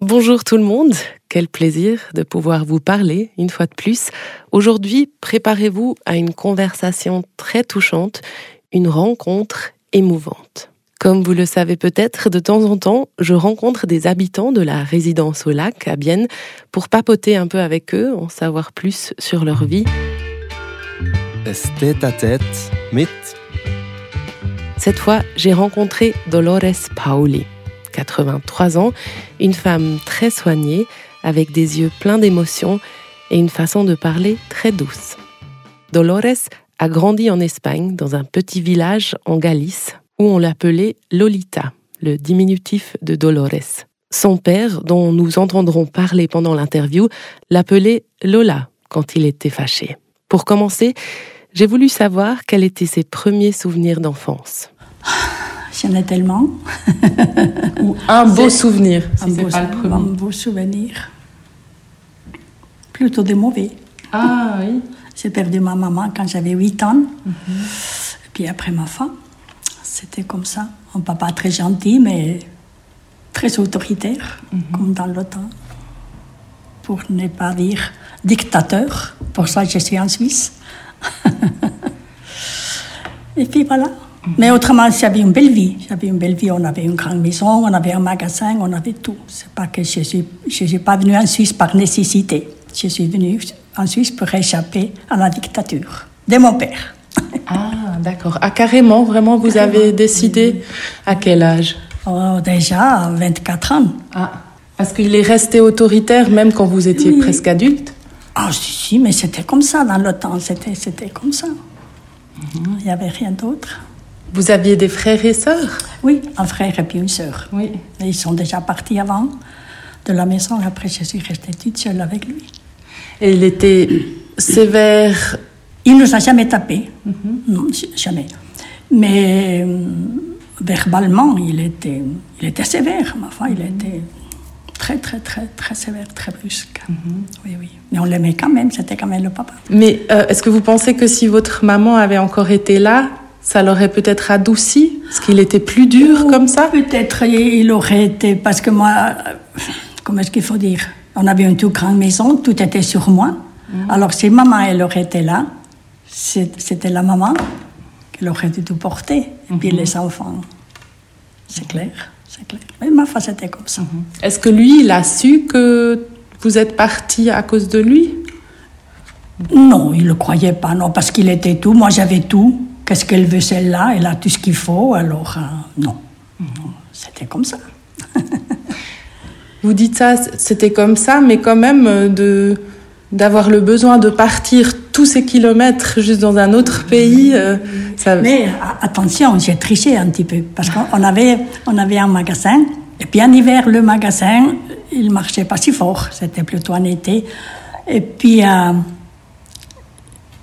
Bonjour tout le monde, quel plaisir de pouvoir vous parler une fois de plus. Aujourd'hui, préparez-vous à une conversation très touchante, une rencontre émouvante. Comme vous le savez peut-être, de temps en temps, je rencontre des habitants de la résidence au lac à Bienne pour papoter un peu avec eux, en savoir plus sur leur vie. tête à tête Cette fois, j'ai rencontré Dolores Paoli. 83 ans, une femme très soignée, avec des yeux pleins d'émotions et une façon de parler très douce. Dolores a grandi en Espagne, dans un petit village en Galice, où on l'appelait Lolita, le diminutif de Dolores. Son père, dont nous entendrons parler pendant l'interview, l'appelait Lola quand il était fâché. Pour commencer, j'ai voulu savoir quels étaient ses premiers souvenirs d'enfance. J'en ai tellement. Ou un beau souvenir, un, si c'est beau, pas le premier. un beau souvenir. Plutôt des mauvais. Ah oui. J'ai perdu ma maman quand j'avais 8 ans. Et puis après ma femme. C'était comme ça. Un papa très gentil, mais très autoritaire, comme dans temps. Pour ne pas dire dictateur. Pour ça, je suis en Suisse. Et puis voilà. Mais autrement, j'avais une belle vie. J'avais une belle vie. On avait une grande maison, on avait un magasin, on avait tout. C'est pas que je suis, je suis pas venue en Suisse par nécessité. Je suis venue en Suisse pour échapper à la dictature de mon père. Ah, d'accord. Ah, carrément, vraiment, vous avez décidé à quel âge? Oh, déjà, à 24 ans. Ah, parce qu'il est resté autoritaire même quand vous étiez Oui. presque adulte? Ah, si, si, mais c'était comme ça dans le temps. C'était, c'était comme ça. Il n'y avait rien d'autre. Vous aviez des frères et sœurs? Oui, un frère et puis une sœur. Oui. Mais Ils sont déjà partis avant de la maison. Après, je suis restée toute seule avec lui. Et il était sévère. Il ne nous a jamais tapé. Non, j- jamais. Mais euh, verbalement, il était, il était sévère. Ma foi, il était très, très, très, très sévère, très brusque. Oui, oui. Mais on l'aimait quand même. C'était quand même le papa. Mais euh, est-ce que vous pensez que si votre maman avait encore été là, ça l'aurait peut-être adouci Parce qu'il était plus dur comme ça Peut-être il aurait été. Parce que moi, comment est-ce qu'il faut dire? On avait une toute grande maison, tout était sur moi. Alors si maman, elle aurait été là, c'était la maman qui aurait dû tout porter. Et puis les enfants. C'est clair, c'est clair. Mais ma foi, c'était comme ça. Est-ce que lui, il a su que vous êtes parti à cause de lui? Non, il ne le croyait pas, non, parce qu'il était tout. Moi, j'avais tout. Qu'est-ce qu'elle veut, celle-là? Elle a tout ce qu'il faut, alors euh, non. Non, C'était comme ça. Vous dites ça, c'était comme ça, mais quand même euh, de d'avoir le besoin de partir tous ces kilomètres juste dans un autre pays, euh, ça. Mais attention, j'ai triché un petit peu parce qu'on on avait, on avait un magasin et puis en hiver le magasin il marchait pas si fort, c'était plutôt en été. Et puis euh,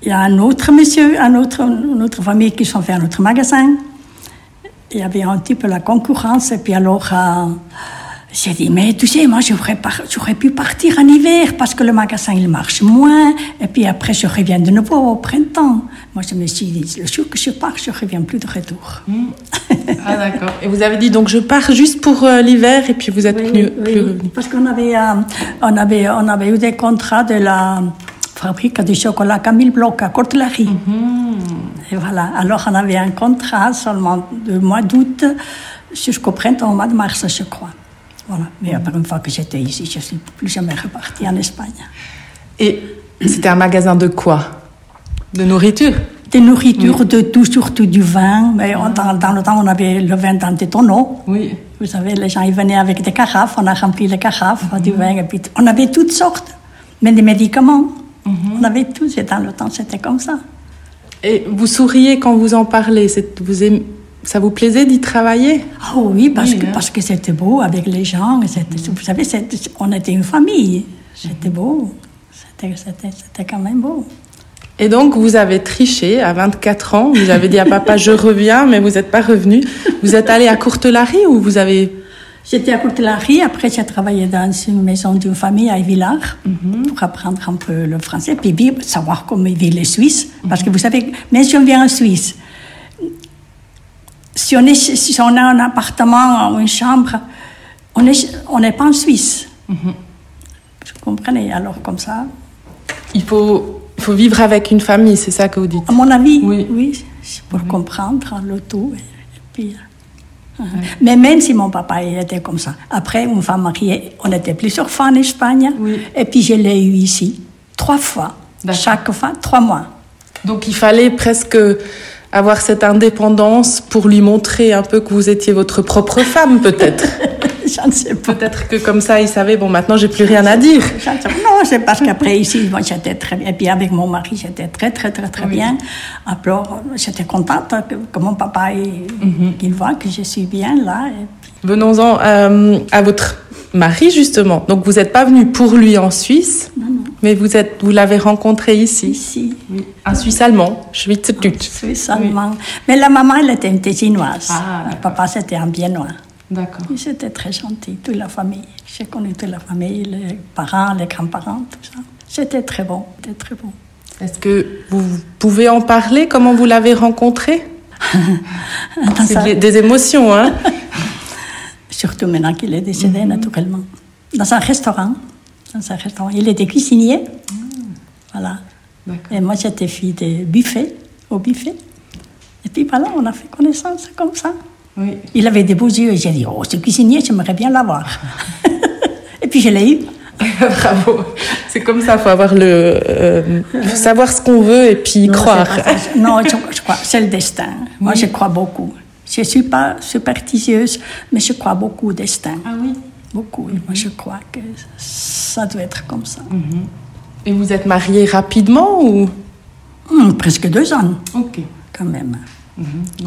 il y a un autre monsieur, un autre, une autre famille qui sont fait un autre magasin. Il y avait un petit peu la concurrence et puis alors euh, j'ai dit mais tu sais moi j'aurais par- j'aurais pu partir en hiver parce que le magasin il marche moins et puis après je reviens de nouveau au printemps. Moi je me suis dit le jour que je pars je reviens plus de retour. Ah d'accord. Et vous avez dit donc je pars juste pour euh, l'hiver et puis vous êtes plus, plus revenu. Parce qu'on avait, euh, on avait, on avait eu des contrats de la fabrique de chocolat Camille Bloch à Courtelary. Et voilà. Alors on avait un contrat seulement du mois d'août jusqu'au printemps, au mois de mars, je crois. Voilà. Mais après, une fois que j'étais ici, je ne suis plus jamais repartie en Espagne. Et c'était un magasin de quoi? De nourriture? Des nourritures, de tout, surtout du vin. Mais on- dans, dans le temps, on avait le vin dans des tonneaux. Oui. Vous savez, les gens ils venaient avec des carafes, on a rempli les carafes du vin, et puis on avait toutes sortes, mais des médicaments. On avait tout, et dans le temps, c'était comme ça. Et vous souriez quand vous en parlez. c'est- Vous aimez- ça vous plaisait d'y travailler? Ah oui, parce Oui, que hein. parce que c'était beau avec les gens. Vous savez, on était une famille. C'était beau. C'était quand même beau. Et donc, vous avez triché à 24 ans. Vous avez dit à papa, je reviens, mais vous n'êtes pas revenu. Vous êtes allé à Courtelary ou vous avez... J'étais à Courtelary, après j'ai travaillé dans une maison d'une famille à Villars pour apprendre un peu le français, puis vivre, savoir comment vivent les Suisses. Parce que vous savez, même si on vient en Suisse, si on, est, si on a un appartement ou une chambre, On n'est on pas en Suisse. Vous comprenez? Alors, comme ça, Il faut, il faut vivre avec une famille, c'est ça que vous dites? À mon avis, Oui. oui, pour comprendre le tout. Et, puis, Mais même si mon papa il était comme ça, après, une femme mariée, on était plusieurs fois en Espagne, Oui. et puis je l'ai eu ici, trois fois. Chaque fois, trois mois. Donc il fallait presque avoir cette indépendance pour lui montrer un peu que vous étiez votre propre femme, peut-être. Je ne sais pas. peut-être que comme ça, il savait, bon, maintenant, j'ai plus rien à dire. Non, c'est parce qu'après ici, moi, j'étais très bien. Et puis avec mon mari, j'étais très, très, très, très Oui. bien. Alors, j'étais contente que, que mon papa, il, Mhm. voit que je suis bien là. Et puis, Venons-en euh, à votre mari, justement. Donc vous n'êtes pas venu pour lui en Suisse, mais vous, êtes, vous l'avez rencontré ici. ici, Un Suisse allemand, Schweizerdeutsch. Suisse allemand. Mais la maman, elle était une Tessinoise. Ah, le papa, c'était un Biennois. D'accord. C'était très gentil, toute la famille. J'ai connu toute la famille, les parents, les grands-parents, tout ça. C'était très bon, c'était très bon. Est-ce que vous pouvez en parler? Comment vous l'avez rencontré? C'est des- émotions, hein? Surtout maintenant qu'il est décédé, Mhm. naturellement. Dans un restaurant. Dans un restaurant. Il était cuisinier. Voilà. D'accord. Et moi, j'étais fille de buffet, au buffet. Et puis voilà, on a fait connaissance comme ça. Oui. Il avait des beaux yeux. Et j'ai dit, oh, ce cuisinier, j'aimerais bien l'avoir. et puis je l'ai eu. Bravo. C'est comme ça, il faut avoir le euh, savoir ce qu'on veut et puis y Non, croire. Non, je, je crois, c'est le destin. Moi, je crois beaucoup. Je ne suis pas superstitieuse, mais je crois beaucoup au destin. Ah oui. Beaucoup. Moi, je crois que ça doit être comme ça. Et vous êtes mariés rapidement ou? Hum, presque deux ans, Ok. quand même.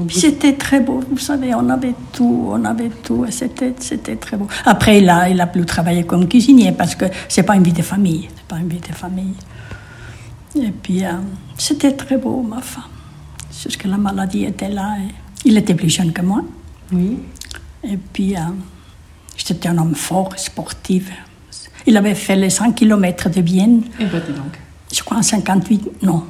Puis C'était très beau, vous savez, on avait tout, on avait tout, c'était, c'était très beau. Après, il a, il a plus travaillé comme cuisinier parce que c'est pas une vie de famille, c'est pas une vie de famille. Et puis, euh, c'était très beau, ma femme. Jusque la maladie était là. et il était plus jeune que moi. Oui. Et puis, euh, c'était un homme fort, sportif. Il avait fait les 100 km de Vienne, Et donc. je crois en 58, non,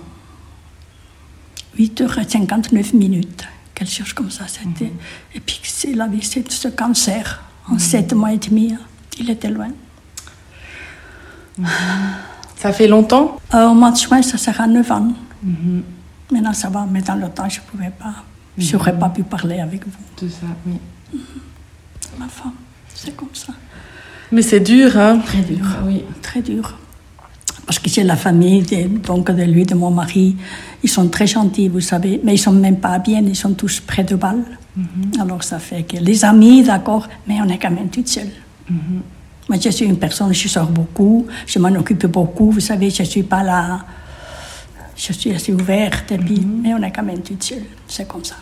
8 heures et 59 minutes, quelque chose comme ça, c'était. Et puis, il avait ce, ce cancer en 7 mois et demi, il était loin. Ça fait longtemps? Euh, au mois de juin, ça sera 9 ans. Maintenant, ça va, mais dans le temps, je ne pouvais pas, je n'aurais pas pu parler avec vous, Tout ça, oui. ma femme. C'est comme ça. Mais c'est dur, hein? Très dur. Oui. Très dur. Parce que c'est la famille de, donc de lui, de mon mari. Ils sont très gentils, vous savez, mais ils sont même pas bien, ils sont tous près de balles. Alors ça fait que les amis, d'accord, mais on est quand même toute seule. Moi, je suis une personne, je sors beaucoup, je m'en occupe beaucoup, vous savez, je suis pas là. Je suis assez ouverte, et puis, mais on est quand même toute seule. C'est comme ça.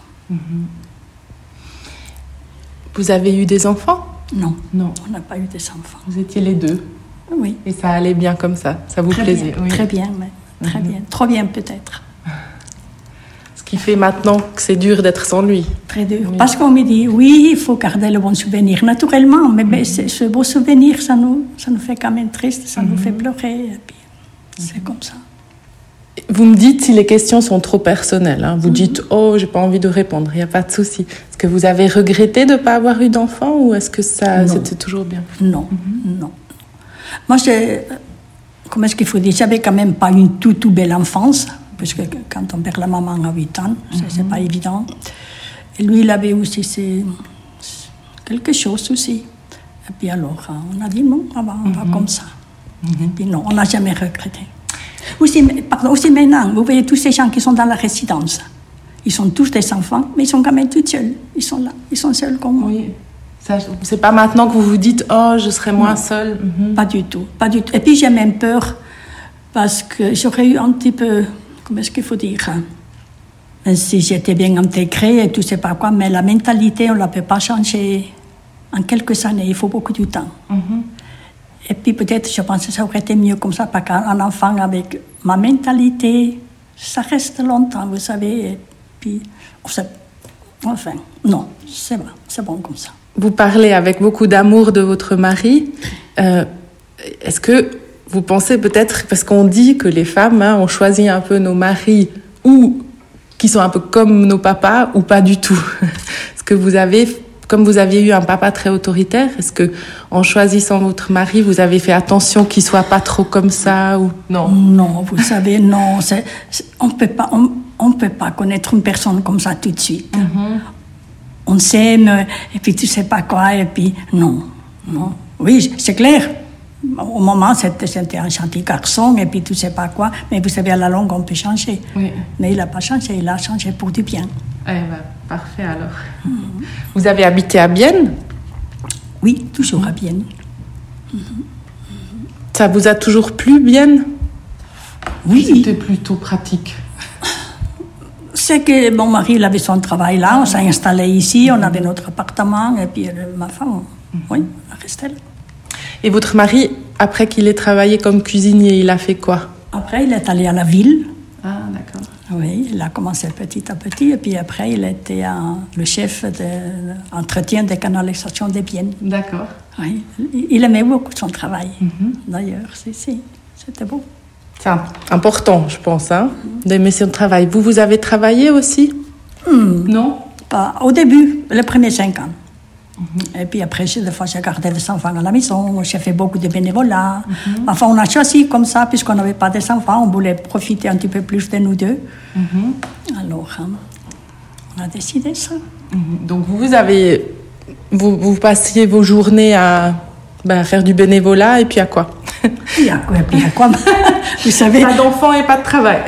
Vous avez eu des enfants? Non, Non. on n'a pas eu des enfants. Vous étiez les deux? Oui. Et ça allait bien comme ça. Ça vous Très plaisait. bien, oui. très bien, mais très bien. Trop bien peut-être. Ce qui fait maintenant que c'est dur d'être sans lui. Très dur. Parce qu'on me dit, oui, il faut garder le bon souvenir, naturellement, mais, mais c'est- ce beau souvenir, ça nous, ça nous fait quand même triste, ça nous fait pleurer, et puis c'est comme ça. Vous me dites si les questions sont trop personnelles. hein. Vous dites oh j'ai pas envie de répondre. Il n'y a pas de souci. Est-ce que vous avez regretté de ne pas avoir eu d'enfant ou est-ce que ça c'était toujours bien? Non, non. Moi, j'ai, comment est-ce qu'il faut dire, j'avais quand même pas une tout, tout belle enfance, puisque quand on perd la maman à 8 ans, c'est- c'est pas évident. Et lui, il avait aussi ses- quelque chose aussi. Et puis alors, on a dit non, on va, on va comme ça. Et puis non, on n'a jamais regretté. Aussi, pardon, aussi maintenant, vous voyez tous ces gens qui sont dans la résidence. Ils sont tous des enfants, mais ils sont quand même tous seuls. Ils sont là, ils sont seuls comme moi. Oui. C'est pas maintenant que vous vous dites oh je serai moins seule. Mhm. Pas du tout, pas du tout. Et puis j'ai même peur parce que j'aurais eu un petit peu, comment est-ce qu'il faut dire hein, Même Si j'étais bien intégrée et tout, c'est pas quoi, mais la mentalité, on ne la peut pas changer en quelques années, il faut beaucoup de temps. Et puis peut-être, je pense que ça aurait été mieux comme ça, parce qu'un enfant avec ma mentalité, ça reste longtemps, vous savez. Et puis, on sait- enfin, non, c'est bon, c'est bon comme ça. Vous parlez avec beaucoup d'amour de votre mari. Euh, Est-ce que vous pensez peut-être, parce qu'on dit que les femmes, hein, on choisit un peu nos maris ou qui sont un peu comme nos papas ou pas du tout? Est-ce que vous avez comme vous aviez eu un papa très autoritaire, est-ce que en choisissant votre mari, vous avez fait attention qu'il soit pas trop comme ça ou non? Non, vous savez, non. on peut pas, on, on peut pas connaître une personne comme ça tout de suite. On s'aime et puis tu sais pas quoi et puis non, non. Oui, c'est clair. Au moment, c'était un gentil garçon et puis tu sais pas quoi. Mais vous savez, à la longue, on peut changer. Oui. Mais il n'a pas changé, il a changé pour du bien. Eh ben, parfait alors. Vous avez habité à Bienne? Oui, toujours à Vienne. Ça vous a toujours plu, Bienne? Oui, C'était plutôt pratique. C'est que mon mari il avait son travail là, on s'est installé ici, on avait notre appartement et puis euh, ma femme, oui, elle restait là. Et votre mari, après qu'il ait travaillé comme cuisinier, il a fait quoi? Après, il est allé à la ville. Ah, d'accord. Oui, il a commencé petit à petit et puis après, il était le chef de l'entretien des canalisations des Biennes. D'accord. Oui, il aimait beaucoup son travail. D'ailleurs, si, si, c'était beau. C'est im- important, je pense, hein, d'aimer son travail. Vous, vous avez travaillé aussi? Non? Pas au début, les premiers cinq ans. Et puis après, j'ai- des fois, j'ai gardé des enfants à la maison, j'ai fait beaucoup de bénévolat. Enfin, on a choisi comme ça, puisqu'on n'avait pas des enfants, on voulait profiter un petit peu plus de nous deux. Alors, hein, on a décidé ça. Mhm. Donc vous avez, vous, vous passiez vos journées à ben, faire du bénévolat et puis à quoi? Y a quoi, puis il y a quoi? Vous savez, Pas d'enfants et pas de travail.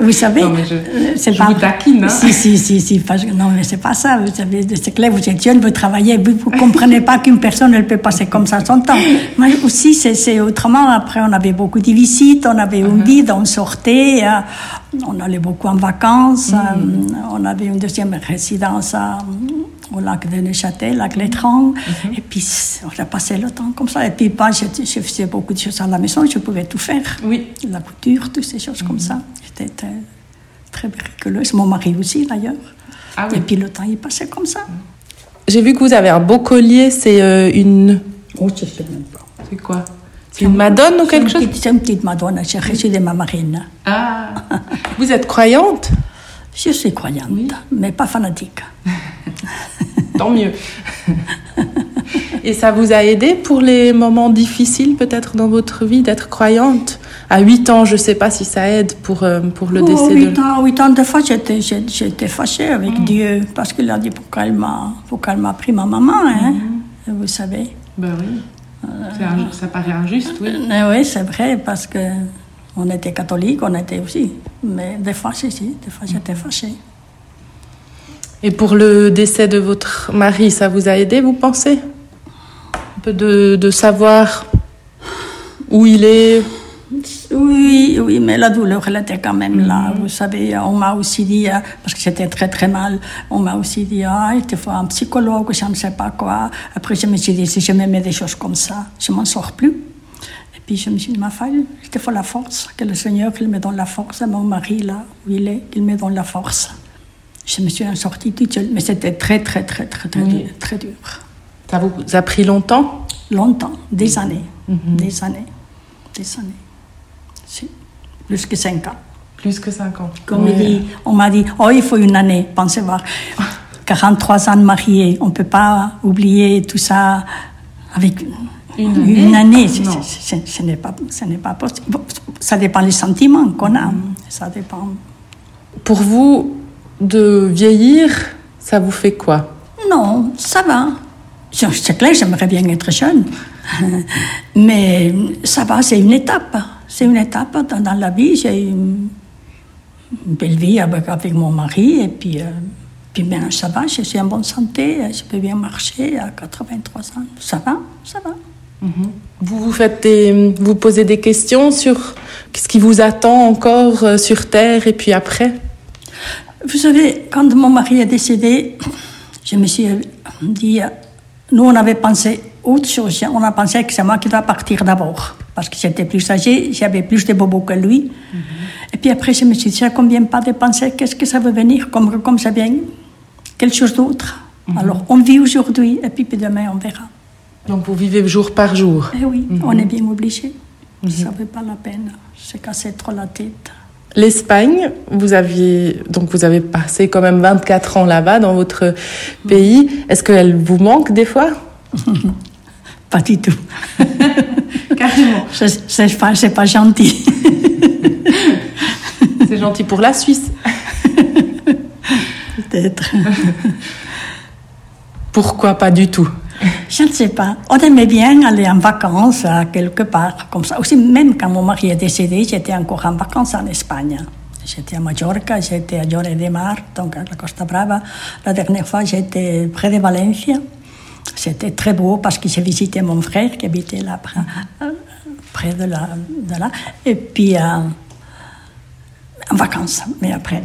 vous savez, euh, c'est je vous taquine, hein. Si, si, si, si, parce que non, mais c'est pas ça. Vous savez, c'est clair, vous êtes jeune, vous travaillez, vous, vous comprenez pas qu'une personne, elle peut passer comme ça son temps. Moi aussi, c'est, autrement. Après, on avait beaucoup de visites, on avait Uh-huh. une vie, on sortait, euh, on allait beaucoup en vacances, Mm. euh, on avait une deuxième résidence à- au lac de Neuchâtel, lac Létran, Uh-huh. et puis on a passé le temps comme ça. Et puis, moi, je, je faisais beaucoup de choses à la maison, je pouvais tout faire Oui. la couture, toutes ces choses comme ça. J'étais très, très bricoleuse. Mon mari aussi, d'ailleurs. Ah oui. Et puis le temps, il passait comme ça. J'ai vu que vous avez un beau collier. C'est euh, une. Oh, je sais même pas. C'est quoi? C'est une madone ou quelque chose? C'est une petite Madonna, j'ai reçu de ma marine. Ah. Vous êtes croyante? Je suis croyante, mais pas fanatique. Tant mieux. Et ça vous a aidé pour les moments difficiles peut-être dans votre vie d'être croyante? À 8 ans, je ne sais pas si ça aide pour, euh, pour le Oh, décès huit de... ans, huit ans de fois, j'étais, j'étais fâchée avec Dieu parce qu'il a dit pourquoi elle m'a, pourquoi elle m'a pris ma maman, hein, vous savez. Ben oui. ça paraît injuste, oui. Mais oui, c'est vrai, parce que on était catholique, on était aussi. Mais des fois, si, si, des fois, j'étais fâchée. Et pour le décès de votre mari, ça vous a aidé, vous pensez Un peu de, de savoir où il est Oui, oui, mais la douleur, elle était quand même là. Vous savez, on m'a aussi dit, euh, parce que j'étais très très mal, on m'a aussi dit, ah, il te faut un psychologue, je ne sais pas quoi. Après, je me suis dit, si je me mets des choses comme ça, je m'en sors plus. Et puis, je me suis dit, ma fille, il te faut la force, que le Seigneur, il me donne la force, mon mari, là où il est, il me donne la force. Je me suis en sortie toute seule, mais c'était très, très, très, très, très, Oui. dur, très dur. Ça vous a pris longtemps? Longtemps, des années, des années, des années. Si, plus que cinq ans. Plus que 5 ans. Comme il dit, on m'a dit, oh, il faut une année, pensez voir. 43 ans de mariée, on ne peut pas oublier tout ça avec Une année Non. ce- n'est pas, ce n'est pas possible. Ça dépend des sentiments qu'on a. Ça dépend. Pour vous, de vieillir, ça vous fait quoi? Non, ça va. Je- C'est clair, j'aimerais bien être jeune. Mais ça va, c'est une étape. C'est une étape dans, dans la vie. J'ai eu une, une belle vie avec, avec mon mari. Et puis, euh, puis maintenant, ça va. Je suis en bonne santé. Je peux bien marcher à 83 ans. Ça va, ça va. Vous vous faites des, vous posez des questions sur ce qui vous attend encore euh, sur Terre et puis après? Vous savez, quand mon mari est décédé, je me suis dit, nous on avait pensé autre chose. On a pensé que c'est moi qui dois partir d'abord. Parce que j'étais plus âgée, j'avais plus de bobos que lui. Et puis après, je me suis dit, ça convient pas de penser qu'est-ce que ça veut venir, comme, comme ça vient quelque chose d'autre. Alors, on vit aujourd'hui, et puis, puis demain, on verra. Donc vous vivez jour par jour. Eh oui, on est bien obligé. Ça ne vaut pas la peine. Se casser trop la tête. l'Espagne, vous aviez donc vous avez passé quand même 24 ans là-bas dans votre pays. Est-ce qu'elle vous manque des fois? Pas du tout. Carrément. C'est pas, pas gentil. C'est gentil pour la Suisse. Peut-être. Pourquoi pas du tout? Je ne sais pas. On aimait bien aller en vacances à quelque part, comme ça. Aussi, même quand mon mari est décédé, j'étais encore en vacances en Espagne. J'étais à Majorca, j'étais à Lloret de Mar, donc à la Costa Brava. La dernière fois, j'étais près de Valencia. C'était très beau parce que j'ai visité mon frère qui habitait là, près, de, là, de là. Et puis, euh, en vacances, mais après.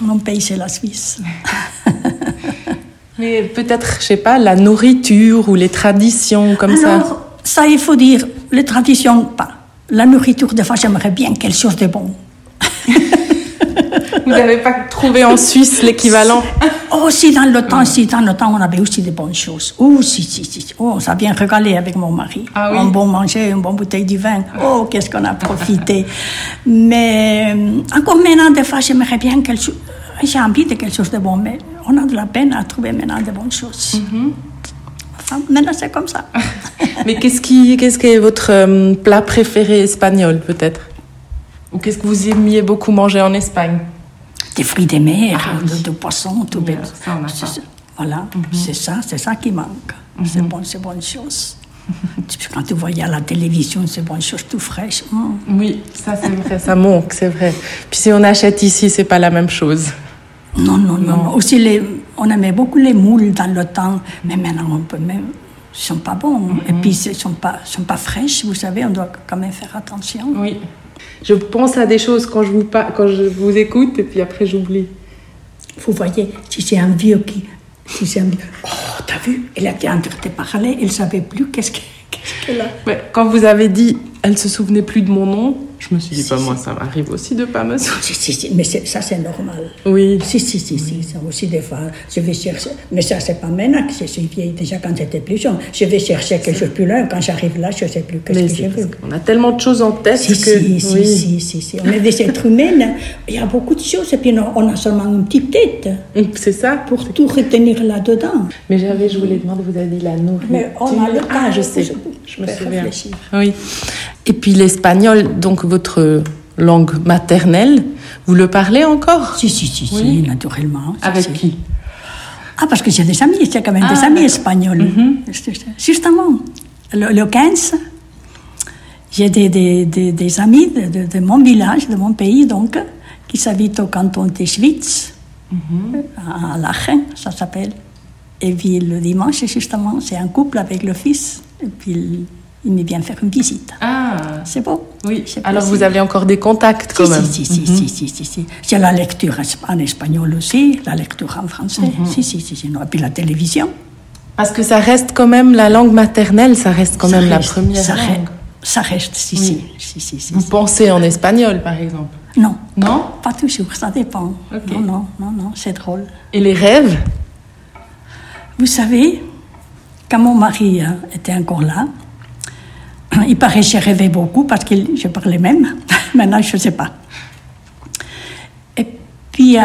Mon pays, c'est la Suisse. Mais peut-être, je sais pas, la nourriture ou les traditions comme Alors, ça. Ça, il faut dire, les traditions, pas. La nourriture, des fois, j'aimerais bien quelque chose de bon. Vous n'avez pas trouvé en Suisse l'équivalent? Oh, si dans le temps, si dans le temps, on avait aussi de bonnes choses. Oh, si, si, si. Oh, on s'est bien régalé avec mon mari. Ah oui. Un bon manger, une bonne bouteille de vin. Oh, qu'est-ce qu'on a profité. Mais euh, encore maintenant, des fois, j'aimerais bien quelque chose. J'ai envie de quelque chose de bon, mais on a de la peine à trouver maintenant de bonnes choses. Enfin, maintenant, c'est comme ça. Mais qu'est-ce qui, qu'est-ce qui est votre euh, plat préféré espagnol, peut-être? Ou qu'est-ce que vous aimiez beaucoup manger en Espagne? Des fruits de mer, Ah, de, oui. de poissons, tout bien. ça, on a C'est ça. Voilà, c'est ça, c'est ça qui manque. C'est bon, c'est bonne chose. Quand tu voyais à la télévision, c'est bonne chose tout fraîche. hum. Oui, ça c'est vrai, ça manque, c'est vrai. Puis si on achète ici, c'est pas la même chose. Non, non, non, non. Aussi, les, on aimait beaucoup les moules dans le temps, mais maintenant, on peut même. Ils sont pas bons. Et puis, ils sont pas, sont pas fraîches, vous savez, on doit quand même faire attention. Oui. Je pense à des choses quand je vous, par- quand je vous écoute et puis après j'oublie. Vous voyez, si c'est un vieux qui. Si c'est un vieux. Oh, t'as vu Elle était en train de parler, elle savait plus qu'est-ce que- qu'est-ce qu'elle a. Ouais, quand vous avez dit, elle se souvenait plus de mon nom, je me suis dit, pas moi, ça m'arrive aussi de pas me souvenir. Si, si, si, mais ça, c'est normal. Oui. Si, si, si, si, ça aussi des fois, je vais chercher, mais ça c'est pas maintenant que je suis vieille, déjà quand j'étais plus jeune, je vais chercher quelque chose plus loin, quand j'arrive là, je sais plus qu'est-ce que je veux. qu'on a tellement de choses en tête Si, que. si, si, oui. si, si, si, on est des êtres humains, il y a beaucoup de choses, et puis on on a seulement une petite tête C'est ça pour tout retenir là-dedans. Mais j'avais, je voulais demander, vous avez dit la nourriture. Mais on a le Ah, temps, je sais, je- je me souviens. Oui. Et puis l'espagnol, donc votre langue maternelle, vous le parlez encore? Si, si, si, Oui. si, naturellement. Avec si. qui? Ah, parce que j'ai des amis, j'ai quand même Ah, des amis espagnols. Justement, le, le 15, j'ai des, des, des, des amis de, de- de mon village, de mon pays, donc, qui habitent au canton de Schwytz, à Lachen, ça s'appelle. Et puis le dimanche, justement, c'est un couple avec le fils, et puis il, il me vient faire une visite. Ah, C'est beau. oui. Alors vous avez encore des contacts quand Si, même. si, si, si, si, si, si. J'ai la lecture en espagnol aussi, la lecture en français. Si, si, si, si. non. Et puis la télévision. Parce que ça reste quand même la langue maternelle, ça reste quand Ça même reste, la première ça, langue. reste, ça reste, si, si, si, si, si. Vous pensez en espagnol, par exemple? Non, Non? Pas toujours, ça dépend. Non, non, non, non, c'est drôle. Et les rêves? Vous savez, quand mon mari euh, était encore là, il paraît que j'ai rêvé beaucoup parce que je parlais même. Maintenant, je ne sais pas. Et puis, euh,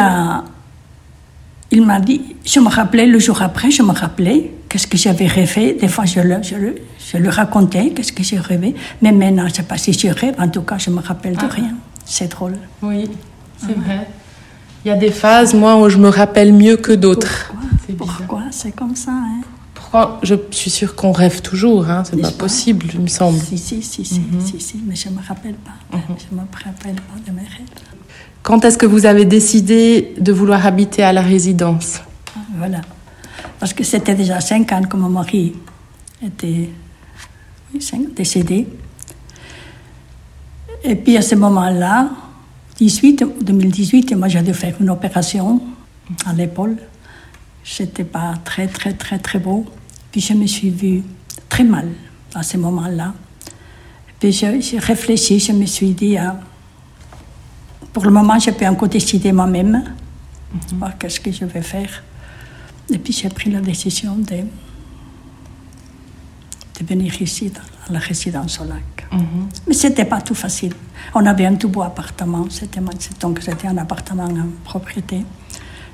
il m'a dit, je me rappelais le jour après, je me rappelais qu'est-ce que j'avais rêvé. Des fois, je le, je le, je le racontais, qu'est-ce que j'ai rêvé. Mais maintenant, je ne sais pas si je rêve. En tout cas, je me rappelle de rien. C'est drôle. Oui, c'est vrai. Il y a des phases, moi, où je me rappelle mieux que d'autres. Pourquoi? C'est comme ça hein? Pourquoi Je suis sûre qu'on rêve toujours, hein. c'est pas pas? possible, il me semble. Si, si, si, si, si, si, mais je ne me rappelle pas. Je ne me rappelle pas de mes rêves. Quand est-ce que vous avez décidé de vouloir habiter à la résidence? Voilà. Parce que c'était déjà cinq ans que mon mari était oui, cinq- décédé. Et puis à ce moment-là, 18, 2018, moi j'ai dû faire une opération à l'épaule. C'était pas très, très, très, très beau. Puis je me suis vue très mal à ce moment-là. Puis j'ai réfléchi, je me suis dit, ah, pour le moment, je peux encore décider moi-même voir qu'est-ce que je vais faire. Et puis j'ai pris la décision de, de venir ici, dans la résidence au lac. Mais ce n'était pas tout facile. On avait un tout beau appartement, c'était, donc c'était un appartement en propriété.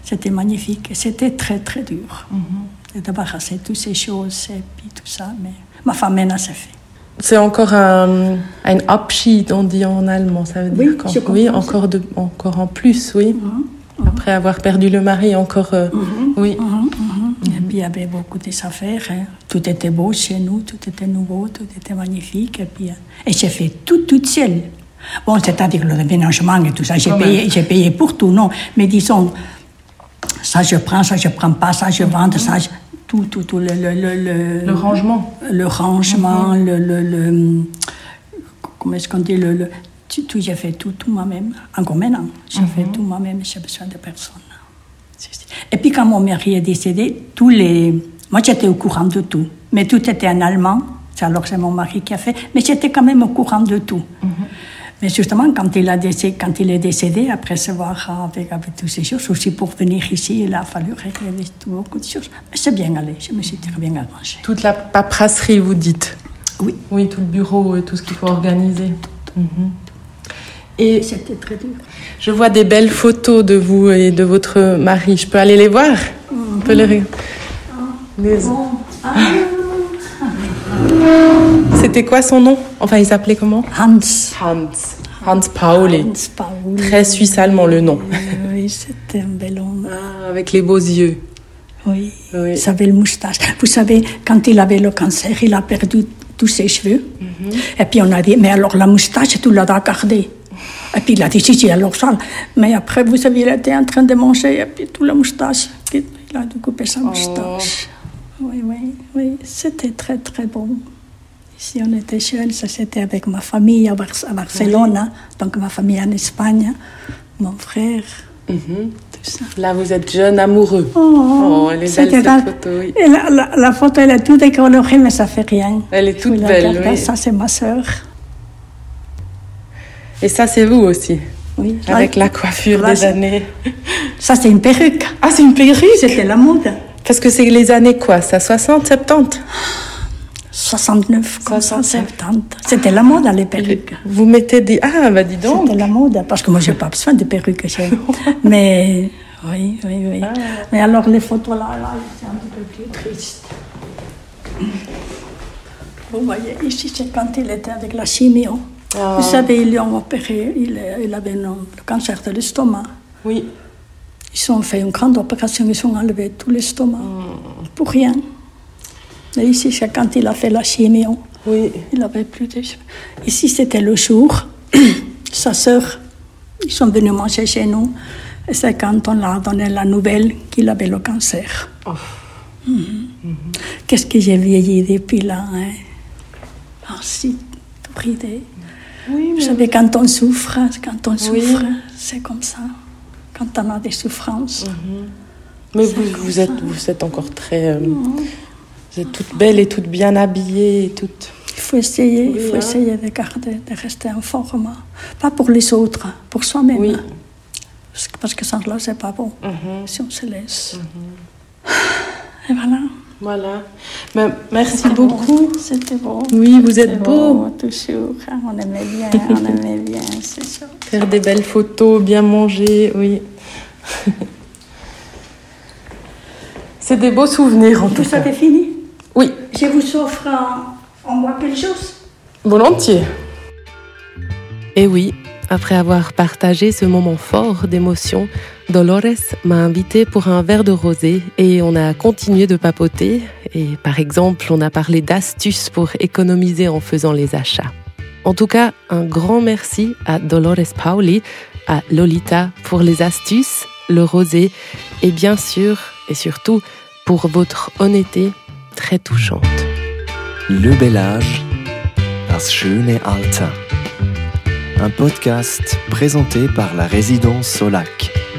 C'était magnifique et c'était très très dur de débarrasser toutes ces choses et puis tout ça. Mais ma femme maintenant c'est fait. C'est encore un, un Abschied, on dit en allemand, ça veut dire Oui, oui, encore, de, encore en plus, oui. Mhm. Après avoir perdu le mari, encore, euh, oui. Et puis il y avait beaucoup des affaires. hein. Tout était beau chez nous, tout était nouveau, tout était magnifique. Et, puis, euh, et j'ai fait tout toute seule. Bon, c'est-à-dire le déménagement et tout ça, j'ai Quand payé, j'ai payé pour tout, non. Mais disons, ça je prends, ça je prends pas, ça je vends, ça je- tout, tout, tout, le, le, le, le, rangement. le rangement, le, le, le- comment est-ce qu'on dit, le, le- tout, tout, j'ai fait tout, tout moi-même. Encore maintenant, j'ai fait tout moi-même, j'ai besoin de personne. Et puis quand mon mari est décédé, tous les, moi j'étais au courant de tout, mais tout était en allemand. C'est alors que c'est mon mari qui a fait, mais j'étais quand même au courant de tout. Mais justement, quand il, a décédé, quand il est décédé, après se voir avec, avec toutes ces choses, aussi pour venir ici, il a fallu régler beaucoup de choses. Mais c'est bien allé, je me suis très bien arrangée. Toute la paperasserie, vous dites. Oui, Oui, tout le bureau et tout ce qu'il faut organiser. Mhm. Et c'était très dur. je vois des belles photos de vous et de votre mari. Je peux aller les voir? On peut les... ré- les- C'était quoi son nom? Enfin, il s'appelait comment? Hans. Hans. Hans Pauli. Hans. Très suisse-allemand le nom. Oui, c'était un bel homme. Ah, avec les beaux yeux. Oui. Oui. Il savait le moustache. Vous savez, quand il avait le cancer, il a perdu tous ses cheveux. Et puis on a dit, mais alors la moustache, tu l'as gardée. Et puis il a dit, si, si, alors ça. Mais après, vous savez, il était en train de manger, et puis toute la moustache. Il a dû couper sa moustache. Oui, oui, oui. C'était très, très bon. Ici, on était jeunes, ça c'était avec ma famille à, Bar- à Barcelone, donc ma famille en Espagne, mon frère, tout ça. Là, vous êtes jeune amoureux. Oh, elle est belle cette la- photo, oui. la, la- la photo, elle est toute décolorée, mais ça fait rien. Elle est toute belle, oui. Ça, c'est ma sœur. Et ça, c'est vous aussi, Oui. avec Ouais. la coiffure Là, des années. Ça, c'est une perruque. Ah, c'est une perruque C'était la mode. Parce que c'est les années quoi Ça 60, 70 69, comme ça, 69. 70. C'était la mode, les perruques. Vous mettez des... Ah, bah dis donc C'était la mode, parce que moi, j'ai pas besoin de perruques. Mais, oui, oui, oui. Ah. Mais alors, les photos là, là, c'est un petit peu plus triste. Vous voyez, ici, c'est quand il était avec la chimio. Ah. Vous savez, ils lui ont opéré, il, il avait le cancer de l'estomac. Oui. Ils ont fait une grande opération, ils ont enlevé tout l'estomac. Hmm. Pour rien. Et ici, c'est quand il a fait la chimio. Oui. Il avait plus de. Ici, c'était le jour. Sa sœur, ils sont venus manger chez nous. Et c'est quand on leur a donné la nouvelle qu'il avait le cancer. Oh. Mhm. Qu'est-ce que j'ai vieilli depuis là, hein? Ah, si, tout ridé. Oui, Vous savez, quand on souffre, quand on Oui. souffre, c'est comme ça. Quand on a des souffrances. Mais vous, vous, êtes, vous êtes encore très... euh, vous êtes toute belle et toute bien habillée et toute... Il faut essayer, il Oui, faut hein. essayer de garder, de rester en forme. Pas pour les autres, pour soi-même. Oui. Parce que, parce que sans là, c'est pas bon. Mhm. Si on se laisse. Et voilà. Voilà. Ben, merci beaucoup. C'était beau. Oui, vous êtes beau. Toujours. hein, On aimait bien, on aimait bien, c'est ça. Faire des belles photos, bien manger, oui. C'est des beaux souvenirs en tout Vous cas. avez fini? Oui, Je vous offre en, en moi quelque chose. volontiers. Et oui, après avoir partagé ce moment fort d'émotion, Dolores m'a invité pour un verre de rosé et on a continué de papoter. Et par exemple, on a parlé d'astuces pour économiser en faisant les achats. En tout cas, un grand merci à Dolores Pauli, à Lolita pour les astuces, le rosé et bien sûr et surtout pour votre honnêteté très touchante. Le bel âge, das schöne Alter. Un podcast présenté par la résidence Solac.